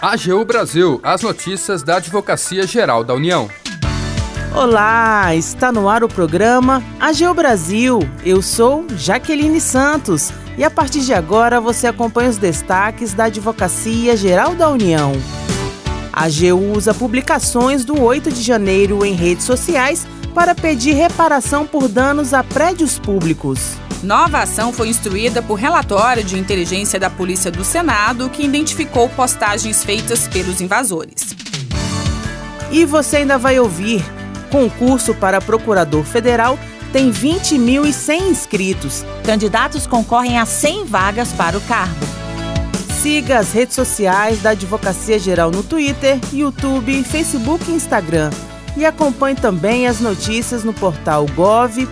AGU Brasil, as notícias da Advocacia Geral da União. Olá, está no ar o programa AGU Brasil. Eu sou Jaqueline Santos e a partir de agora você acompanha os destaques da Advocacia Geral da União. A AGU usa publicações do 8 de janeiro em redes sociais para pedir reparação por danos a prédios públicos. Nova ação foi instruída por relatório de inteligência da Polícia do Senado, que identificou postagens feitas pelos invasores. E você ainda vai ouvir: concurso para procurador federal tem 20.100 inscritos. Candidatos concorrem a 100 vagas para o cargo. Siga as redes sociais da Advocacia Geral no Twitter, YouTube, Facebook e Instagram e acompanhe também as notícias no portal gov.br/agu.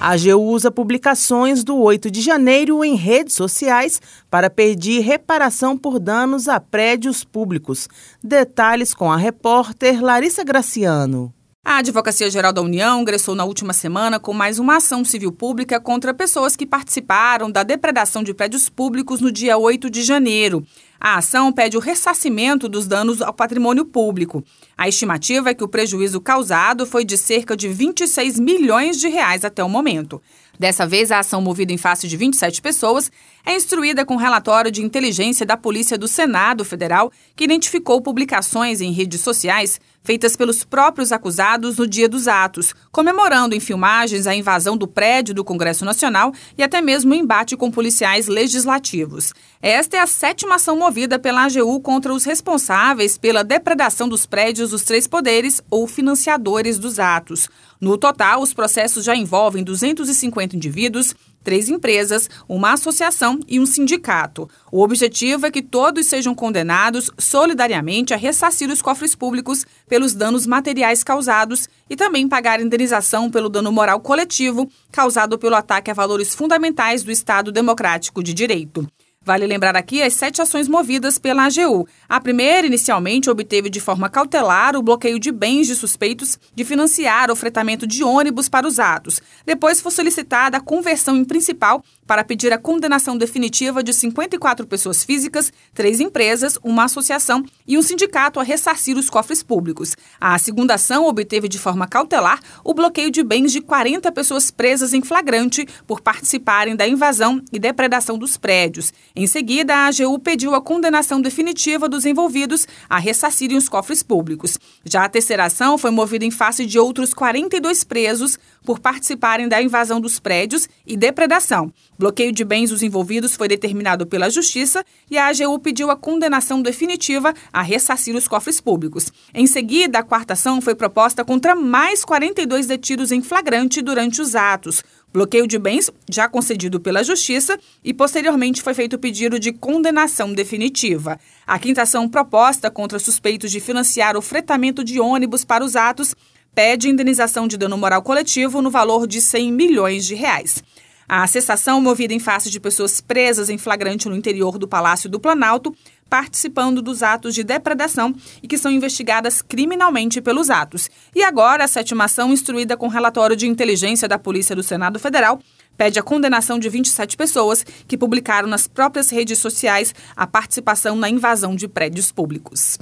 A AGU usa publicações do 8 de janeiro em redes sociais para pedir reparação por danos a prédios públicos. Detalhes com a repórter Larissa Graciano. A Advocacia Geral da União ingressou na última semana com mais uma ação civil pública contra pessoas que participaram da depredação de prédios públicos no dia 8 de janeiro. A ação pede o ressarcimento dos danos ao patrimônio público. A estimativa é que o prejuízo causado foi de cerca de 26 milhões de reais até o momento. Dessa vez, a ação movida em face de 27 pessoas é instruída com relatório de inteligência da Polícia do Senado Federal, que identificou publicações em redes sociais feitas pelos próprios acusados no dia dos atos, comemorando em filmagens a invasão do prédio do Congresso Nacional e até mesmo o embate com policiais legislativos. Esta é a sétima ação movida pela AGU contra os responsáveis pela depredação dos prédios dos três poderes ou financiadores dos atos. No total, os processos já envolvem 250 indivíduos, três empresas, uma associação e um sindicato. O objetivo é que todos sejam condenados solidariamente a ressarcir os cofres públicos pelos danos materiais causados e também pagar indenização pelo dano moral coletivo causado pelo ataque a valores fundamentais do Estado Democrático de Direito. Vale lembrar aqui as sete ações movidas pela AGU. A primeira, inicialmente, obteve de forma cautelar o bloqueio de bens de suspeitos de financiar o fretamento de ônibus para os atos. Depois foi solicitada a conversão em principal para pedir a condenação definitiva de 54 pessoas físicas, três empresas, uma associação e um sindicato a ressarcir os cofres públicos. A segunda ação obteve de forma cautelar o bloqueio de bens de 40 pessoas presas em flagrante por participarem da invasão e depredação dos prédios. Em seguida, a AGU pediu a condenação definitiva dos envolvidos a ressarcirem os cofres públicos. Já a terceira ação foi movida em face de outros 42 presos por participarem da invasão dos prédios e depredação. Bloqueio de bens dos envolvidos foi determinado pela Justiça e a AGU pediu a condenação definitiva a ressarcir os cofres públicos. Em seguida, a quarta ação foi proposta contra mais 42 detidos em flagrante durante os atos. Bloqueio de bens já concedido pela Justiça e posteriormente foi feito pedido de condenação definitiva. A quinta ação proposta contra suspeitos de financiar o fretamento de ônibus para os atos pede indenização de dano moral coletivo no valor de 100 milhões de reais. A cessação, movida em face de pessoas presas em flagrante no interior do Palácio do Planalto, participando dos atos de depredação e que são investigadas criminalmente pelos atos. E agora, a sétima ação, instruída com relatório de inteligência da Polícia do Senado Federal, pede a condenação de 27 pessoas que publicaram nas próprias redes sociais a participação na invasão de prédios públicos.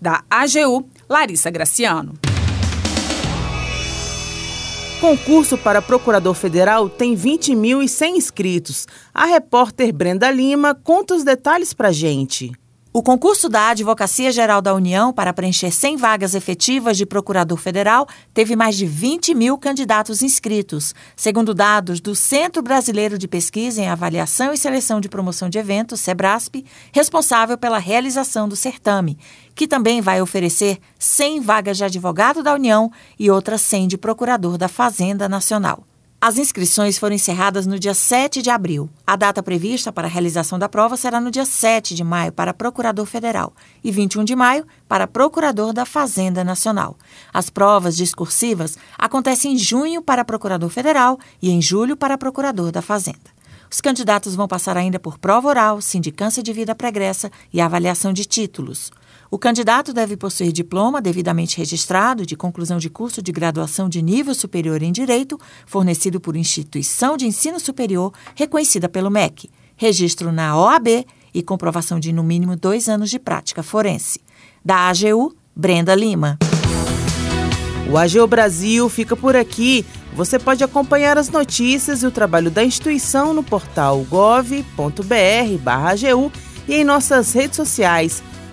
Da AGU, Larissa Graciano. Concurso para procurador federal tem 20.100 inscritos. A repórter Brenda Lima conta os detalhes para gente. O concurso da Advocacia Geral da União para preencher 100 vagas efetivas de procurador federal teve mais de 20 mil candidatos inscritos, segundo dados do Centro Brasileiro de Pesquisa em Avaliação e Seleção de Promoção de Eventos, SEBRASP, responsável pela realização do certame, que também vai oferecer 100 vagas de advogado da União e outras 100 de procurador da Fazenda Nacional. As inscrições foram encerradas no dia 7 de abril. A data prevista para a realização da prova será no dia 7 de maio para Procurador Federal e 21 de maio para Procurador da Fazenda Nacional. As provas discursivas acontecem em junho para Procurador Federal e em julho para Procurador da Fazenda. Os candidatos vão passar ainda por prova oral, sindicância de vida pregressa e avaliação de títulos. O candidato deve possuir diploma devidamente registrado de conclusão de curso de graduação de nível superior em Direito, fornecido por instituição de ensino superior reconhecida pelo MEC, registro na OAB e comprovação de no mínimo dois anos de prática forense. Da AGU, Brenda Lima. O AGU Brasil fica por aqui. Você pode acompanhar as notícias e o trabalho da instituição no portal gov.br/agu e em nossas redes sociais.